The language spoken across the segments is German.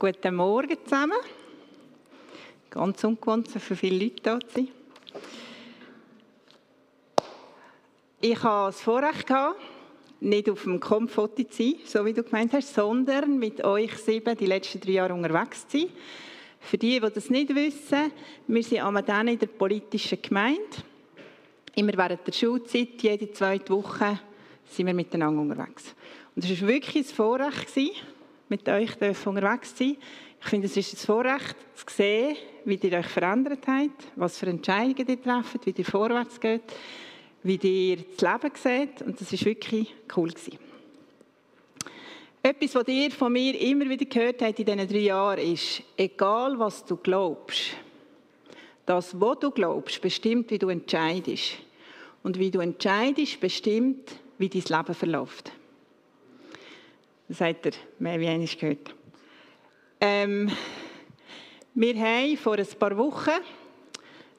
Guten Morgen zusammen. Ganz ungewohnt, so viele Leute da zu. Ich hatte das Vorrecht, nicht auf dem Komfoto zu sein, so wie du gemeint hast, sondern mit euch sieben die letzten drei Jahre unterwegs zu sein. Für die, die das nicht wissen, wir sind am in der politischen Gemeinde. Immer während der Schulzeit, jede zweite Woche, sind wir miteinander unterwegs. Und es war wirklich ein Vorrecht, mit euch unterwegs sein. Ich finde, es ist ein Vorrecht, zu sehen, wie ihr euch verändert habt, was für Entscheidungen ihr trefft, wie ihr vorwärts geht, wie ihr das Leben seht. Und das war wirklich cool. Etwas, was ihr von mir immer wieder gehört habt in diesen drei Jahren, ist, egal was du glaubst, das, was du glaubst, bestimmt, wie du entscheidest. Und wie du entscheidest, bestimmt, wie dein Leben verläuft. Das hat er mehr wie einmal gehört. Ähm, wir haben vor ein paar Wochen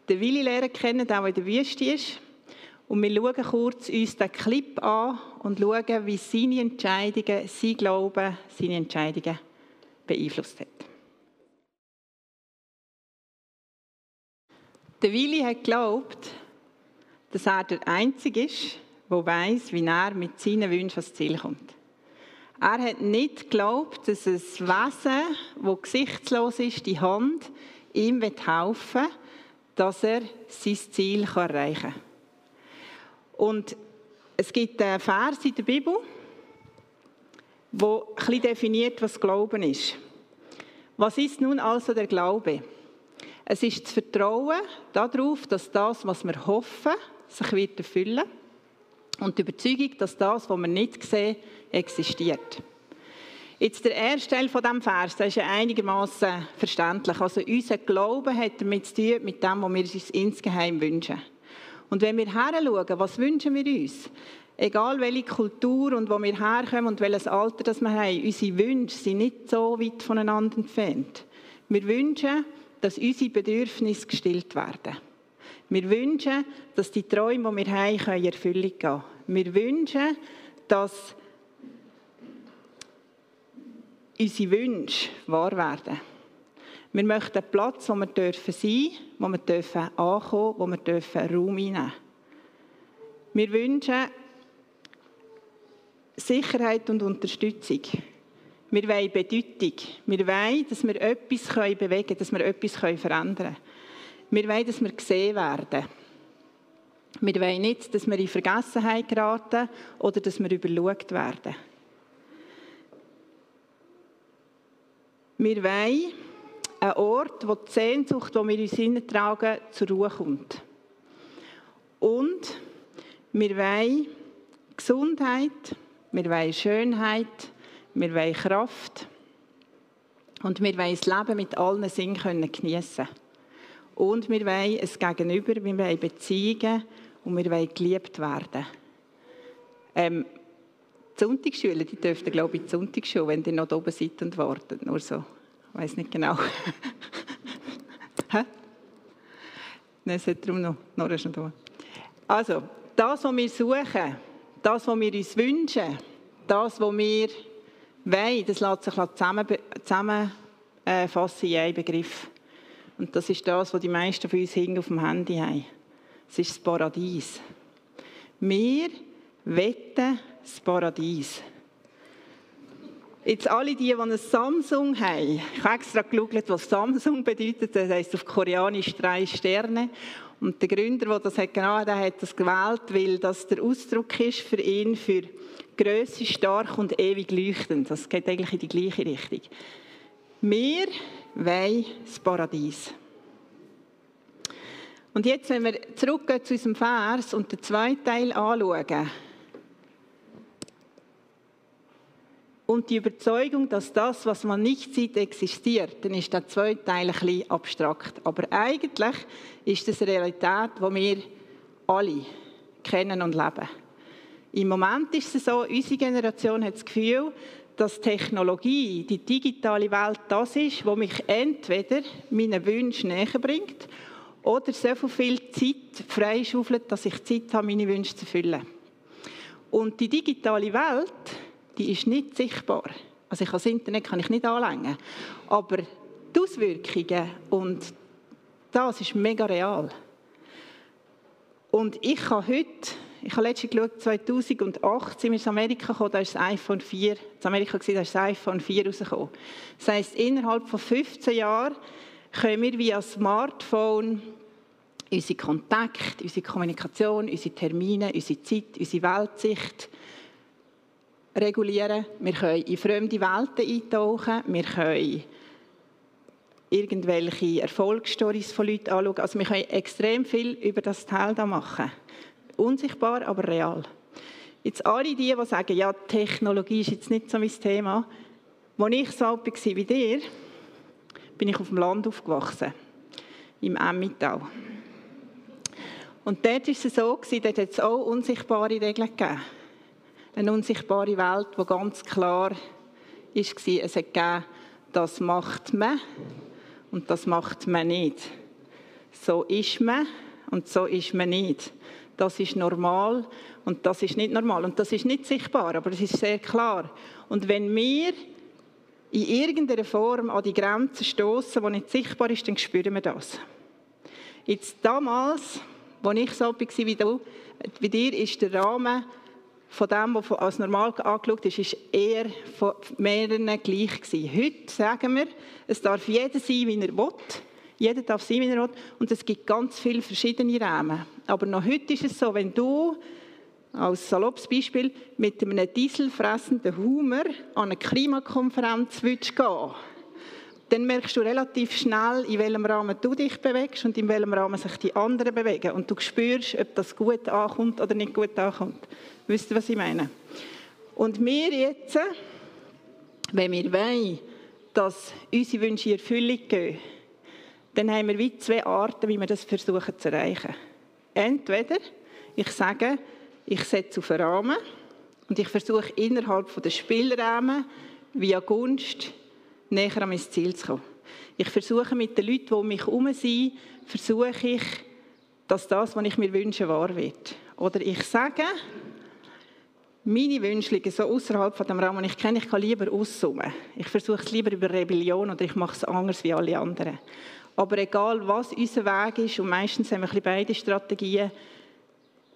den Willi lernen kennen, der in der Wüste ist. Und wir schauen kurz uns den Clip an und schauen, wie seine Entscheidungen, sein Glauben, seine Entscheidungen beeinflusst hat. Der Willi hat geglaubt, dass er der Einzige ist, der weiß, wie er mit seinen Wünschen ans Ziel kommt. Er hat nicht geglaubt, dass ein Wesen, das gesichtslos ist, die Hand, ihm helfen will, dass er sein Ziel erreichen kann. Und es gibt einen Vers in der Bibel, der ein definiert, was Glauben ist. Was ist nun also der Glaube? Es ist das Vertrauen darauf, dass das, was wir hoffen, sich wird erfüllen und die Überzeugung, dass das, was wir nicht sehen, existiert. Jetzt der erste Teil von diesem Vers, der ist ja einigermaßen verständlich. Also unser Glaube hat damit zu tun, mit dem, was wir uns insgeheim wünschen. Und wenn wir heranschauen, was wünschen wir uns? Egal welche Kultur und wo wir herkommen und welches Alter das wir haben, unsere Wünsche sind nicht so weit voneinander entfernt. Wir wünschen, dass unsere Bedürfnisse gestillt werden. Wir wünschen, dass die Träume, die wir haben, in Erfüllung gehen. Wir wünschen, dass unsere Wünsche wahr werden. Wir möchten einen Platz, wo wir dürfen sein wo wir dürfen ankommen wo wir dürfen Raum einnehmen Wir wünschen Sicherheit und Unterstützung. Wir wollen Bedeutung. Wir wollen, dass wir etwas bewegen können, dass wir etwas verändern können. Wir wollen, dass wir gesehen werden. Wir wollen nicht, dass wir in Vergessenheit geraten oder dass wir überschaut werden. Wir wollen einen Ort, wo die Sehnsucht, die wir uns hineintragen, zur Ruhe kommt. Und wir wollen Gesundheit, wir wollen Schönheit, wir wollen Kraft und wir wollen das Leben mit allen Sinnen geniessen Und wir wollen ein Gegenüber, wir wollen Beziehungen und wir wollen geliebt werden. Ähm, die Sonntagsschule, die dürften, glaube ich, die Sonntagsschule, wenn ihr noch oben seid und wartet. Nur so. Ich weiß nicht genau. Nein, es hat darum noch. Nora ist noch. Also, das, was wir suchen, das, was wir uns wünschen, das, was wir wollen, das lässt sich zusammenfassen in einen Begriff. Und das ist das, was die meisten von uns auf dem Handy haben. Es ist das Paradies. Wir wetten das Paradies. Jetzt alle die, die ein Samsung haben, ich habe extra geschaut, was Samsung bedeutet, das heisst auf Koreanisch drei Sterne. Und der Gründer, der das hat genau, der hat das gewählt, weil das der Ausdruck ist für ihn für Größe, stark und ewig leuchtend. Das geht eigentlich in die gleiche Richtung. Wir wollen das Paradies. Und jetzt, wenn wir zurückgehen zu unserem Vers und den zweiten Teil anschauen, und die Überzeugung, dass das, was man nicht sieht, existiert, dann ist der zweite Teil ein bisschen abstrakt. Aber eigentlich ist das eine Realität, die wir alle kennen und leben. Im Moment ist es so, unsere Generation hat das Gefühl, dass Technologie, die digitale Welt das ist, was mich entweder meinen Wünschen näher bringt oder so viel Zeit freischaufelt, dass ich Zeit habe, meine Wünsche zu erfüllen. Und die digitale Welt die ist nicht sichtbar. Also ich das Internet kann ich nicht anlängen. Aber die Auswirkungen und das ist mega real. Und ich habe heute, ich habe letztens geschaut, 2008 sind wir in Amerika gekommen, da ist das iPhone 4, in Amerika war, das iPhone 4 rausgekommen. Das heisst, innerhalb von 15 Jahren können wir via Smartphone unsere Kontakte, unsere Kommunikation, unsere Termine, unsere Zeit, unsere Weltsicht regulieren. Wir können in fremde Welten eintauchen. Wir können irgendwelche Erfolgsstories von Leuten anschauen. Also wir können extrem viel über das Teil da machen. Unsichtbar, aber real. Jetzt alle die, die sagen, ja, Technologie ist jetzt nicht so mein Thema. Als ich so alt war wie dir, bin ich auf dem Land aufgewachsen, im Emmittal. Und dort war es so, dort hat es auch unsichtbare Regeln gegeben. Eine unsichtbare Welt, die ganz klar war, es hat gegeben, das macht man und das macht man nicht. So ist man und so ist man nicht. Das ist normal und das ist nicht normal. Und das ist nicht sichtbar, aber es ist sehr klar. Und wenn wir in irgendeiner Form an die Grenzen stoßen, die nicht sichtbar ist, dann spüren wir das. Jetzt damals, als ich so war wie du, wie dir, ist der Rahmen von dem, was als normal angeschaut ist, ist eher von mehreren gleich gewesen. Heute sagen wir, es darf jeder sein, wie er will. Jeder darf sein, wie er will. Und es gibt ganz viele verschiedene Rahmen. Aber noch heute ist es so, wenn du als saloppes Beispiel mit einem dieselfressenden Hummer an eine Klimakonferenz willst gehen dann merkst du relativ schnell, in welchem Rahmen du dich bewegst und in welchem Rahmen sich die anderen bewegen. Und du spürst, ob das gut ankommt oder nicht gut ankommt. Wisst ihr, was ich meine? Und wir jetzt, wenn wir wollen, dass unsere Wünsche in Erfüllung gehen, dann haben wir wie zwei Arten, wie wir das versuchen zu erreichen. Entweder ich sage, ich setze auf einen Rahmen und ich versuche innerhalb der Spielrahmen via Gunst näher an mein Ziel zu kommen. Ich versuche mit den Leuten, die um mich herum sind, versuche ich, dass das, was ich mir wünsche, wahr wird. Oder ich sage, meine Wünsche liegen so außerhalb von dem Rahmen, ich kenne, ich kann lieber aussummen. Ich versuche es lieber über Rebellion oder ich mache es anders wie alle anderen. Aber egal, was unser Weg ist, und meistens haben wir beide Strategien,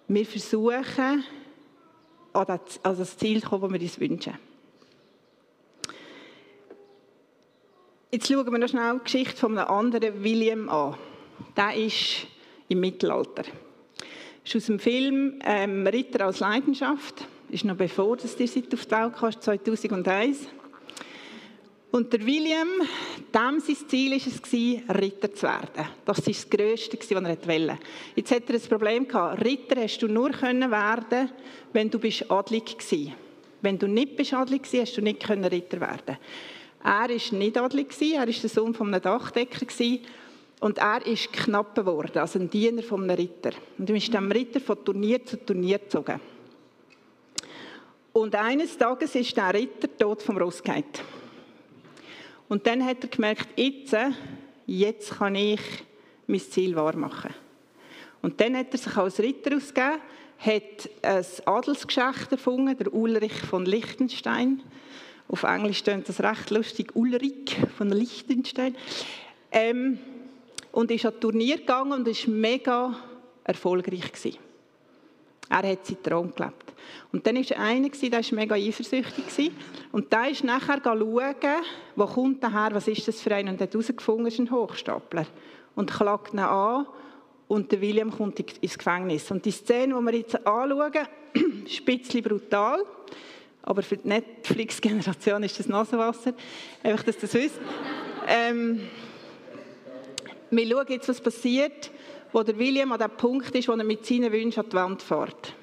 wir versuchen, an das Ziel zu kommen, das wir uns wünschen. Jetzt schauen wir noch schnell die Geschichte von einem anderen William an. Der ist im Mittelalter. Das ist aus dem Film ähm, Ritter als Leidenschaft. Das ist noch bevor das die Seite auf die Welt kam, 2001. Und der William, dem sein Ziel war es, Ritter zu werden. Das war das Größte, was er wollte. Jetzt hat er ein Problem gehabt. Ritter hast du nur können werden, wenn du adlig warst. Wenn du nicht adlig warst, hast du nicht Ritter werden er war nicht adlig, er war der Sohn eines Dachdecker und er ist knapp geworden, also ein Diener von einem Ritter. Und er ist dem Ritter von Turnier zu Turnier gezogen. Und eines Tages ist der Ritter tot vom Ross gefallen. Und dann hat er gemerkt, jetzt, jetzt kann ich mein Ziel wahrmachen. Und dann hat er sich als Ritter ausgegeben, hat ein Adelsgeschäft erfunden, der Ulrich von Liechtenstein. Auf Englisch klingt das recht lustig, Ulrich von Liechtenstein. Ähm, und ist an Turnier gegangen und ist mega erfolgreich gewesen. Er hat seinen Traum gelebt. Und dann war einer, der war mega eifersüchtig. Und der ist nachher schauen, wo kommt der her, was ist das für ein? Und hat herausgefunden, ist ein Hochstapler. Und klagt ihn an und der William kommt ins Gefängnis. Und die Szene, die wir jetzt anschauen, ist ein brutal. Aber für die Netflix-Generation ist das Nasenwasser. Einfach, dass das wisst. Ähm, wir schauen jetzt, was passiert, wo der William an dem Punkt ist, wo er mit seinen Wünschen an die Wand fährt.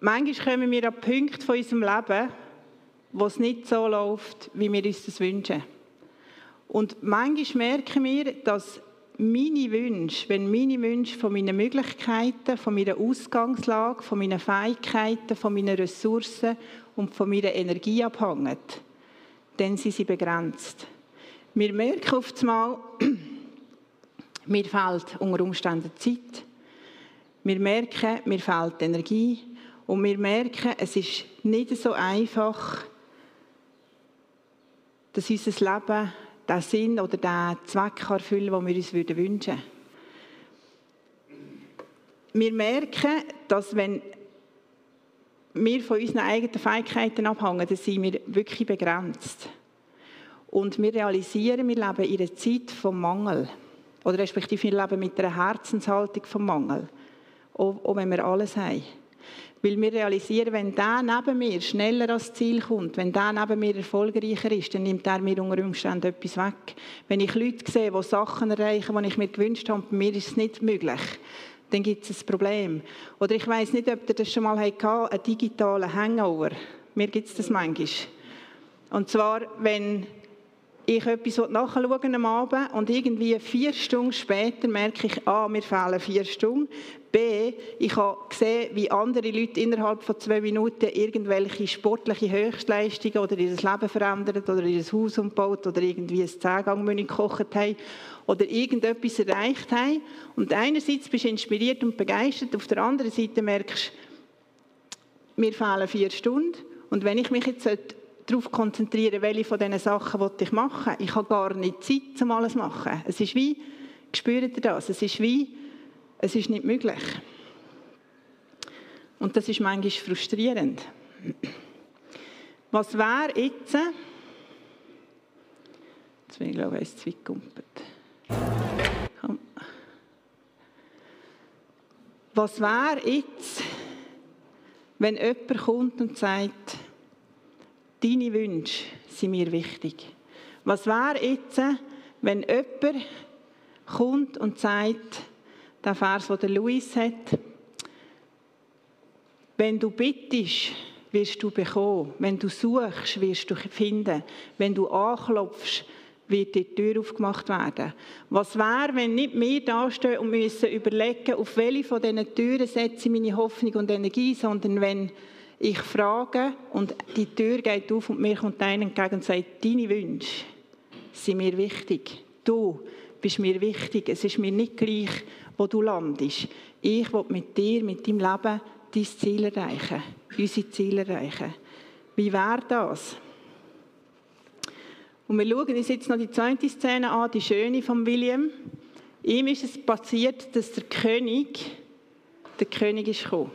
Manchmal kommen wir an Punkte von unserem Leben, wo es nicht so läuft, wie wir uns das wünschen. Und manchmal merken wir, dass meine Wünsche, wenn meine Wünsche von meinen Möglichkeiten, von meiner Ausgangslage, von meinen Fähigkeiten, von meinen Ressourcen und von meiner Energie abhängen, dann sind sie begrenzt. Wir merken oft mal, Mir fehlt unter Umständen Zeit. Wir merken, mir fehlt Energie. Und wir merken, es ist nicht so einfach, dass unser Leben den Sinn oder den Zweck erfüllen kann, den wir uns wünschen würden. Wir merken, dass wenn wir von unseren eigenen Fähigkeiten abhängen, dann sind wir wirklich begrenzt. Und wir realisieren, wir leben in einer Zeit vom Mangel. Oder respektive wir leben mit einer Herzenshaltung vom Mangel. Auch wenn wir alles haben. Weil wir realisieren, wenn der neben mir schneller ans Ziel kommt, wenn der neben mir erfolgreicher ist, dann nimmt er mir unter Umständen etwas weg. Wenn ich Leute sehe, die Sachen erreichen, die ich mir gewünscht habe, bei mir ist es nicht möglich, dann gibt es ein Problem. Oder ich weiß nicht, ob ihr das schon mal hattet, einen digitalen Hangover. Mir gibt es das manchmal. Und zwar, wenn ich etwas nachschauen am Abend und irgendwie vier Stunden später merke ich, A, mir fehlen vier Stunden, B, ich habe gesehen, wie andere Leute innerhalb von zwei Minuten irgendwelche sportliche Höchstleistungen oder ihr Leben verändert oder ihr Haus umgebaut oder irgendwie ein Zehngang gekocht haben oder irgendetwas erreicht haben. Und einerseits bist du inspiriert und begeistert, auf der anderen Seite merkst du, mir fehlen vier Stunden und wenn ich mich jetzt darauf konzentrieren, welche von diesen Sachen ich machen. Ich habe gar nicht Zeit, um alles zu machen. Es ist wie, spürt ihr das? Es ist wie, es ist nicht möglich. Und das ist manchmal frustrierend. Was wäre jetzt, jetzt bin ich glaube ich, zu weit gegumpelt. Was wäre jetzt, wenn jemand kommt und sagt, Deine Wünsche sind mir wichtig. Was wäre jetzt, wenn jemand kommt und sagt, der Vers, den Luis hat, wenn du bittest, wirst du bekommen. Wenn du suchst, wirst du finden. Wenn du anklopfst, wird die Tür aufgemacht werden. Was wäre, wenn nicht wir dastehen und müssen überlegen, auf welche von diesen Türen setze ich meine Hoffnung und Energie, sondern wenn ich frage und die Tür geht auf und mir kommt einer entgegen und sagt, deine Wünsche sind mir wichtig. Du bist mir wichtig. Es ist mir nicht gleich, wo du landest. Ich will mit dir, mit deinem Leben, dein Ziel erreichen. Unsere Ziele erreichen. Wie wäre das? Und wir schauen uns jetzt noch die zweite Szene an, die schöne von William. Ihm ist es passiert, dass der König, der König ist gekommen.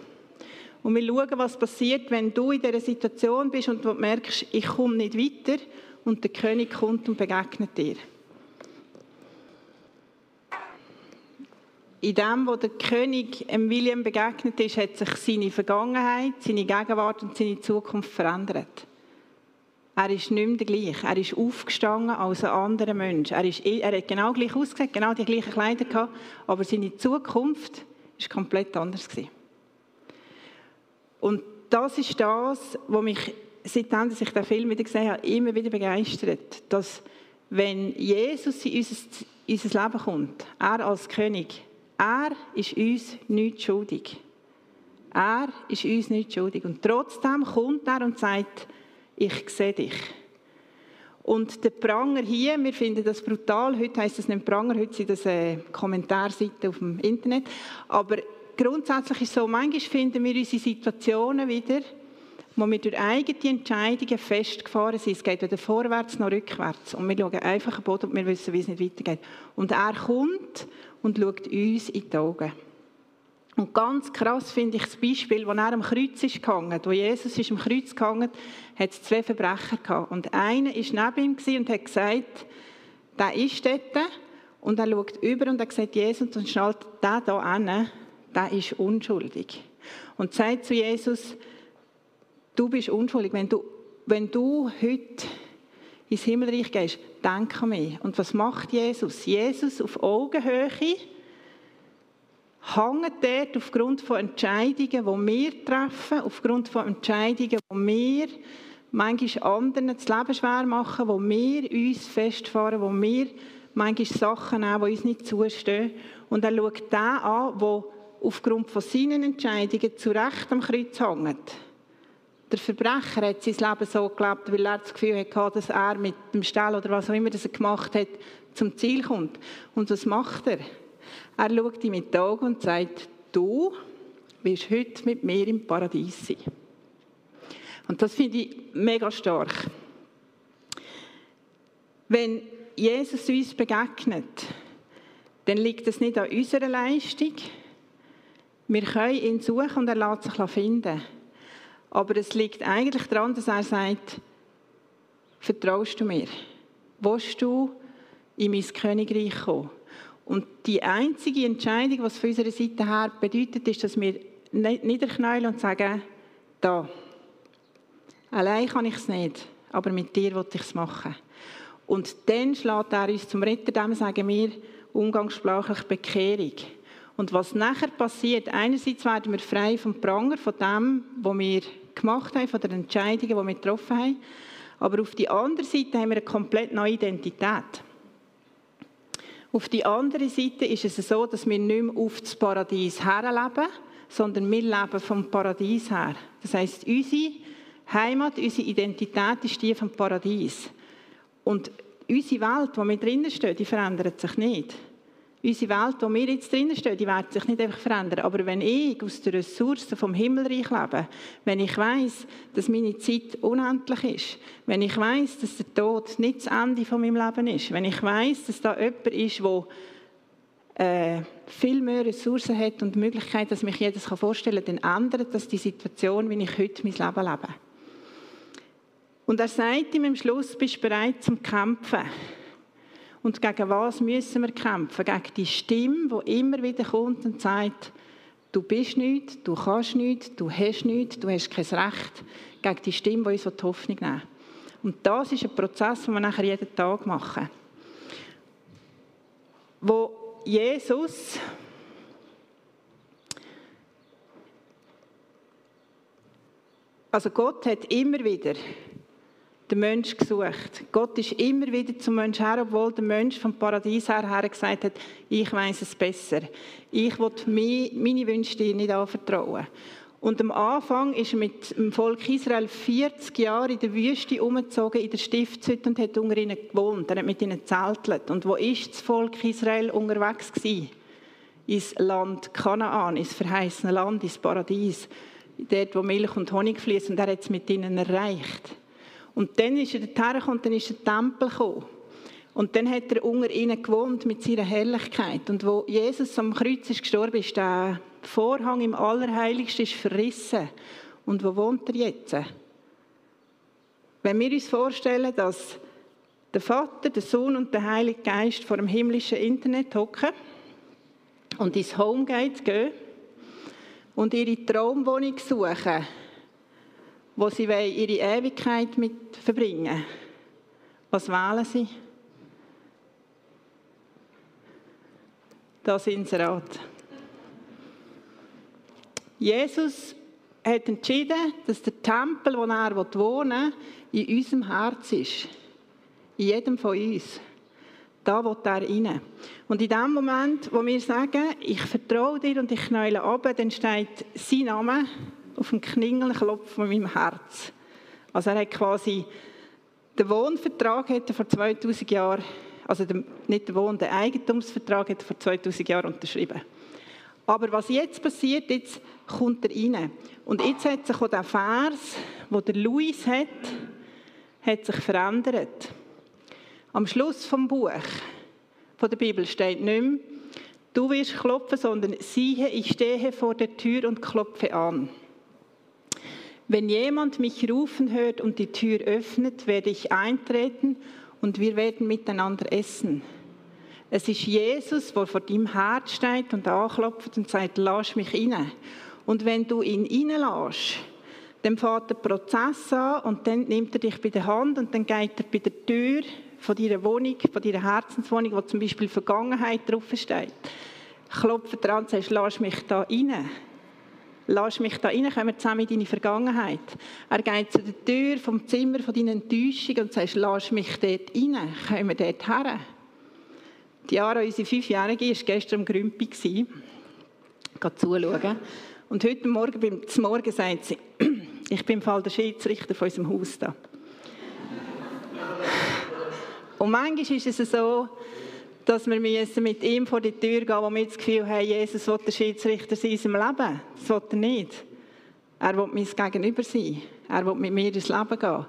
Und wir schauen, was passiert, wenn du in dieser Situation bist und du merkst, ich komme nicht weiter und der König kommt und begegnet dir. In dem, wo der König William begegnet ist, hat sich seine Vergangenheit, seine Gegenwart und seine Zukunft verändert. Er ist nicht mehr der gleiche. Er ist aufgestanden als ein anderer Mensch. Er, ist, er hat genau gleich ausgesehen, genau die gleichen Kleider gehabt, aber seine Zukunft ist komplett anders gewesen. Und das ist das, was mich, seitdem ich den Film wieder gesehen habe, immer wieder begeistert. Dass, wenn Jesus in unser, in unser Leben kommt, er als König, er ist uns nichts schuldig. Er ist uns nichts schuldig. Und trotzdem kommt er und sagt, ich sehe dich. Und der Pranger hier, wir finden das brutal, heute heißt das nicht Pranger, heute sind das äh, Kommentarseiten auf dem Internet, aber grundsätzlich ist es so, manchmal finden wir unsere Situationen wieder, wo wir durch eigene Entscheidungen festgefahren sind. Es geht weder vorwärts noch rückwärts. Und wir schauen einfach am Boden und wir wissen, wie es nicht weitergeht. Und er kommt und schaut uns in die Augen. Und ganz krass finde ich das Beispiel, wo er am Kreuz ist gehangen, wo Jesus ist am Kreuz gehangen, hat es zwei Verbrecher gehabt. Und einer war neben ihm und hat gesagt, der ist dort. Und er schaut über und er sagt, Jesus, und schnallt der da an der ist unschuldig. Und sagt zu Jesus, du bist unschuldig. Wenn du, wenn du heute ins Himmelreich gehst, denk an mich. Und was macht Jesus? Jesus auf Augenhöhe hängt dort aufgrund von Entscheidungen, die wir treffen, aufgrund von Entscheidungen, die wir manchmal anderen das Leben schwer machen, wo wir uns festfahren, wo wir manchmal Sachen nehmen, die uns nicht zustehen. Und er schaut den an, der aufgrund von seinen Entscheidungen zu Recht am Kreuz hängt. Der Verbrecher hat sein Leben so gelebt, weil er das Gefühl hatte, dass er mit dem Stell oder was auch immer das er gemacht hat, zum Ziel kommt. Und was macht er? Er schaut ihm mit den Augen und sagt, du wirst heute mit mir im Paradies sein. Und das finde ich mega stark. Wenn Jesus uns begegnet, dann liegt es nicht an unserer Leistung. Wir können ihn suchen und er lässt sich finden. Aber es liegt eigentlich daran, dass er sagt, vertraust du mir? Willst du in mein Königreich kommen? Und die einzige Entscheidung, was von unserer Seite her bedeutet, ist, dass wir niederknäulen und sagen, da, allein kann ich es nicht, aber mit dir will ich es machen. Und dann schlägt er uns zum Retter, dem sagen wir umgangssprachlich Bekehrung. Und was nachher passiert, einerseits werden wir frei vom Pranger, von dem, was wir gemacht haben, von den Entscheidungen, die wir getroffen haben, aber auf der anderen Seite haben wir eine komplett neue Identität. Auf der anderen Seite ist es so, dass wir nicht mehr auf das Paradies herleben, sondern wir leben vom Paradies her. Das heißt, unsere Heimat, unsere Identität ist die vom Paradies. Und unsere Welt, wo wir drinnen stehen, die verändert sich nicht. Unsere Welt, wo wir jetzt drinnen stehen, die wird sich nicht einfach verändern. Aber wenn ich aus den Ressourcen vom Himmelreich lebe, wenn ich weiß, dass meine Zeit unendlich ist, wenn ich weiß, dass der Tod nicht das Ende von meinem Leben ist, wenn ich weiß, dass da jemand ist, der äh, viel mehr Ressourcen hat und Möglichkeiten, dass mich jedes vorstellen kann, dann ändert das die Situation, wie ich heute mein Leben lebe. Und er sagt ihm am Schluss, bist du bereit zum Kämpfen? Und gegen was müssen wir kämpfen? Gegen die Stimme, die immer wieder kommt und sagt, du bist nichts, du kannst nichts, du hast nichts, du hast kein Recht. Gegen die Stimme, die uns die Hoffnung nimmt. Und das ist ein Prozess, den wir nachher jeden Tag machen. Wo Jesus also Gott hat immer wieder den Mensch gesucht. Gott ist immer wieder zum Mensch her, obwohl der Mensch vom Paradies her, her gesagt hat, ich weiß es besser. Ich will meine Wünsche dir nicht anvertrauen. Und am Anfang ist er mit dem Volk Israel 40 Jahre in der Wüste umgezogen, in der Stiftshütte und hat unter ihnen gewohnt. Er hat mit ihnen zeltelt. Und wo ist das Volk Israel unterwegs gewesen? Ins Land Kanaan, ins verheißene Land, ins Paradies. Dort, wo Milch und Honig fließt. Und er hat es mit ihnen erreicht. Und dann ist er dorthin und dann ist der Tempel gekommen. Und dann hat er unter ihnen gewohnt mit seiner Herrlichkeit. Und wo Jesus am Kreuz ist gestorben ist, der Vorhang im Allerheiligsten ist verrissen. Und wo wohnt er jetzt? Wenn wir uns vorstellen, dass der Vater, der Sohn und der Heilige Geist vor dem himmlischen Internet hocken und ins Homegate gehen und ihre Traumwohnung suchen, wo sie ihre Ewigkeit mit verbringen Was wählen sie? Das Inserat. Jesus hat entschieden, dass der Tempel, wo er wohnen will, in unserem Herz ist. In jedem von uns. Da will er rein. Und in dem Moment, wo wir sagen, ich vertraue dir und ich knäule ab, dann steht sein Name auf dem Klingelklopf von meinem Herz. Also er hat quasi den Wohnvertrag hat vor 2000 Jahren, also den, nicht den Wohn, den Eigentumsvertrag hat vor 2000 Jahren unterschrieben. Aber was jetzt passiert, jetzt kommt er rein. Und jetzt hat sich auch der Vers, wo der Luis hat, hat sich verändert. Am Schluss vom Buch von der Bibel steht nicht mehr, du wirst klopfen, sondern siehe, ich stehe vor der Tür und klopfe an. Wenn jemand mich rufen hört und die Tür öffnet, werde ich eintreten und wir werden miteinander essen. Es ist Jesus, der vor deinem Herz steht und anklopft und sagt, lass mich rein. Und wenn du ihn reinlässt, dann fährt der Prozess an und dann nimmt er dich bei der Hand und dann geht er bei der Tür von deiner Wohnung, von deiner Herzenswohnung, wo zum Beispiel Vergangenheit draufsteht, klopft er an und sagt, lass mich da rein. Lass mich da rein, kommen wir zusammen in deine Vergangenheit. Er geht zu der Tür vom Zimmer von deiner Enttäuschung und sagt, lass mich dort rein, kommen wir dort her. Die Jahre, unsere Fünfjährige, war gestern am Grümpi. Geht zuschauen. Und heute Morgen beim Morgen sagt sie, Ich bin im Fall der Schiedsrichter von unserem Haus da. Und manchmal ist es so, dass wir mit ihm vor die Tür gehen, wo wir das Gefühl haben, Jesus will der Schiedsrichter sein in seinem Leben. Das will er nicht. Er will mein Gegenüber sein. Er will mit mir ins Leben gehen.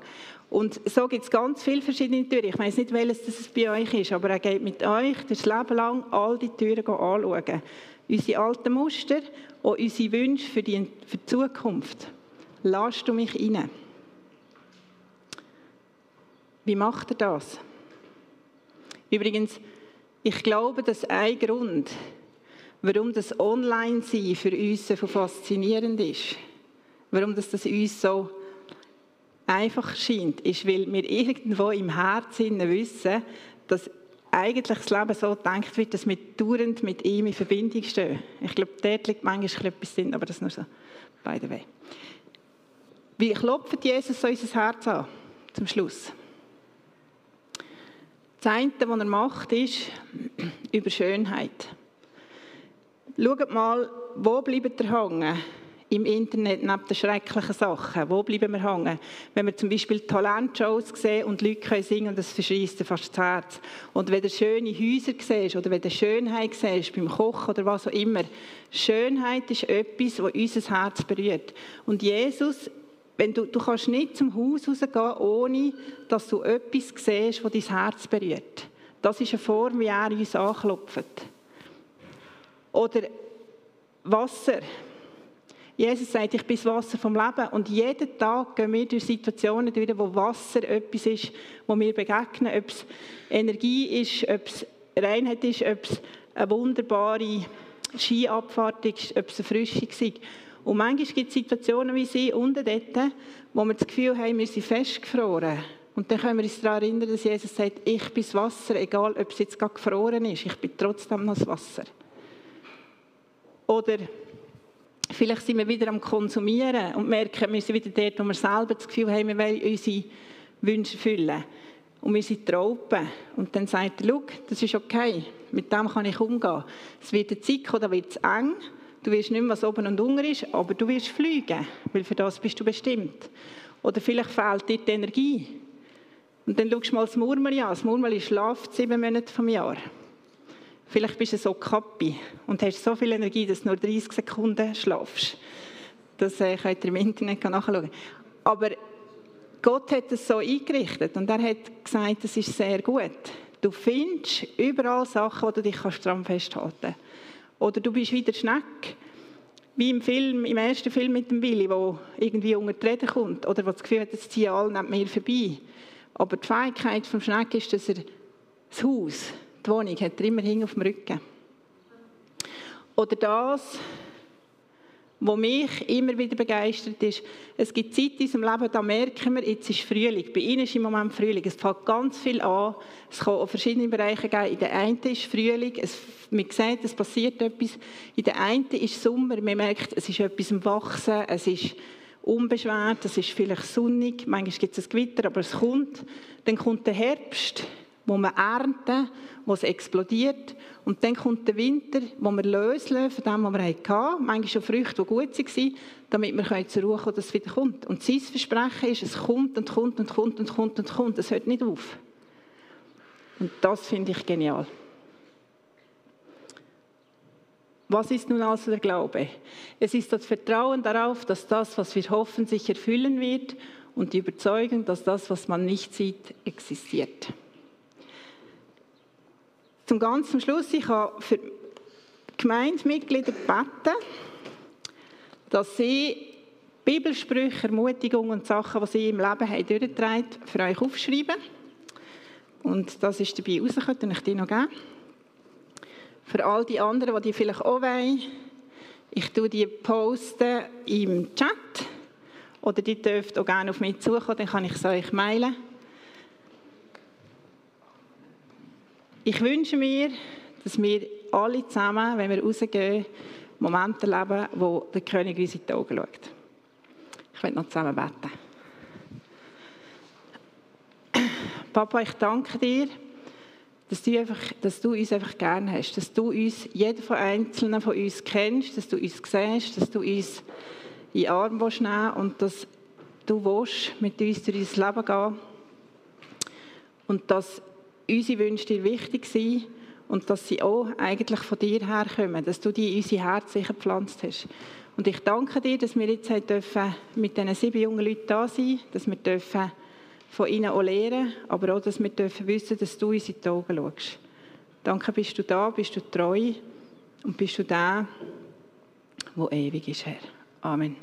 Und so gibt es ganz viele verschiedene Türen. Ich weiß nicht, welches das bei euch ist, aber er geht mit euch das Leben lang all die Türen anschauen. Unsere alten Muster und unsere Wünsche für die, für die Zukunft. Lass du mich rein. Wie macht er das? Übrigens, ich glaube, dass ein Grund, warum das Online-Sein für uns so faszinierend ist, warum das, uns so einfach scheint, ist, weil wir irgendwo im Herzen wissen, dass eigentlich das Leben so gedacht wird, dass wir dauernd mit ihm in Verbindung stehen. Ich glaube, dort liegt manchmal etwas drin, aber das nur so by the way. Wie klopft Jesus so unser Herz an, zum Schluss? Das eine, was er macht, ist über Schönheit. Schaut mal, wo bleibt er hängen? im Internet neben den schrecklichen Sachen? Wo bleiben wir hängen? Wenn wir zum Beispiel Talentshows sehen und Leute können singen, das verschießt fast das Herz. Und wenn du schöne Häuser siehst oder wenn du Schönheit siehst beim Kochen oder was auch immer. Schönheit ist etwas, das unser Herz berührt. Und Jesus, wenn du, du kannst nicht zum Haus rausgehen, ohne dass du etwas siehst, das dein Herz berührt. Das ist eine Form, wie er uns anklopft. Oder Wasser. Jesus sagt, ich bin das Wasser vom Leben. Und jeden Tag gehen wir durch Situationen durch, wo Wasser etwas ist, wo wir begegnen. Ob es Energie ist, ob es Reinheit ist, ob es eine wunderbare Skiabfahrt ist, ob es eine Frische ist. Und manchmal gibt es Situationen wie sie unten dort, wo wir das Gefühl haben, wir sind festgefroren. Und dann können wir uns daran erinnern, dass Jesus sagt, ich bin das Wasser, egal ob es jetzt gerade gefroren ist, ich bin trotzdem noch das Wasser. Oder Vielleicht sind wir wieder am Konsumieren und merken, wir sind wieder dort, wo wir selber das Gefühl haben, wir wollen unsere Wünsche füllen. Und wir sind Trauben. Und dann sagt er, das ist okay, mit dem kann ich umgehen. Es wird eine Zeit kommen, da wird es eng, du wirst nicht mehr, was oben und unten ist, aber du wirst fliegen, weil für das bist du bestimmt. Oder vielleicht fehlt dir die Energie. Und dann schaust du mal das Murmel an. Das Murmel schlaft sieben Monate vom Jahr. Vielleicht bist du so kappi und hast so viel Energie, dass du nur 30 Sekunden schlafst. Das äh, könnt ihr im Internet nachschauen. Aber Gott hat es so eingerichtet und er hat gesagt, das ist sehr gut. Du findest überall Sachen, wo du dich daran festhalten kannst. Oder du bist wieder Schneck, wie im Film, im ersten Film mit dem Billy, wo irgendwie unter die Rede kommt. Oder wo das Gefühl hat, jetzt ziehen alle neben mir vorbei. Aber die Fähigkeit vom Schneck ist, dass er das Haus die Wohnung hat er immerhin auf dem Rücken. Oder das, was mich immer wieder begeistert ist, es gibt Zeit in unserem Leben, da merken wir, jetzt ist Frühling. Bei Ihnen ist im Moment Frühling. Es fängt ganz viel an. Es kann auch verschiedene Bereiche geben. In der einen ist Frühling, es, man sieht, es passiert etwas. In der einen ist Sommer, man merkt, es ist etwas am Wachsen, es ist unbeschwert, es ist vielleicht sonnig, manchmal gibt es ein Gewitter, aber es kommt. Dann kommt der Herbst, wo man ernten, wo es explodiert. Und dann kommt der Winter, wo wir lösen von dem, was wir hatten. Manchmal schon Früchte, die gut waren, damit wir zur Ruhe kommen, dass es wieder kommt. Und sein Versprechen ist, es kommt und kommt und kommt und kommt und kommt. Es hört nicht auf. Und das finde ich genial. Was ist nun also der Glaube? Es ist das Vertrauen darauf, dass das, was wir hoffen, sich erfüllen wird und die Überzeugung, dass das, was man nicht sieht, existiert. Zum ganzen Schluss, ich habe für Gemeindemitglieder gebeten, dass sie Bibelsprüche, Ermutigungen und Sachen, die sie im Leben haben durchgetragen für euch aufschreiben. Und das ist dabei rausgekommen, den ich dir noch geben. Für all die anderen, die die vielleicht auch wollen, ich tue die posten im Chat oder die dürft auch gerne auf mich zukommen, dann kann ich es euch mailen. Ich wünsche mir, dass wir alle zusammen, wenn wir rausgehen, Momente erleben, wo der König uns in die Augen schaut. Ich werde noch zusammen beten. Papa, ich danke dir, dass du, einfach, dass du uns einfach gerne hast, dass du uns, jeder von Einzelnen von uns kennst, dass du uns siehst, dass du uns in den Arm nehmen und dass du willst mit uns durch das Leben gehen und dass unsere Wünsche dir wichtig sind und dass sie auch eigentlich von dir herkommen, dass du die in unsere Herzen gepflanzt hast. Und ich danke dir, dass wir jetzt dürfen mit diesen sieben jungen Leuten da sein dass wir dürfen von ihnen auch lernen, aber auch, dass wir dürfen wissen, dass du uns in die Augen schaust. Danke, bist du da, bist du treu und bist du der, der ewig ist, Herr. Amen.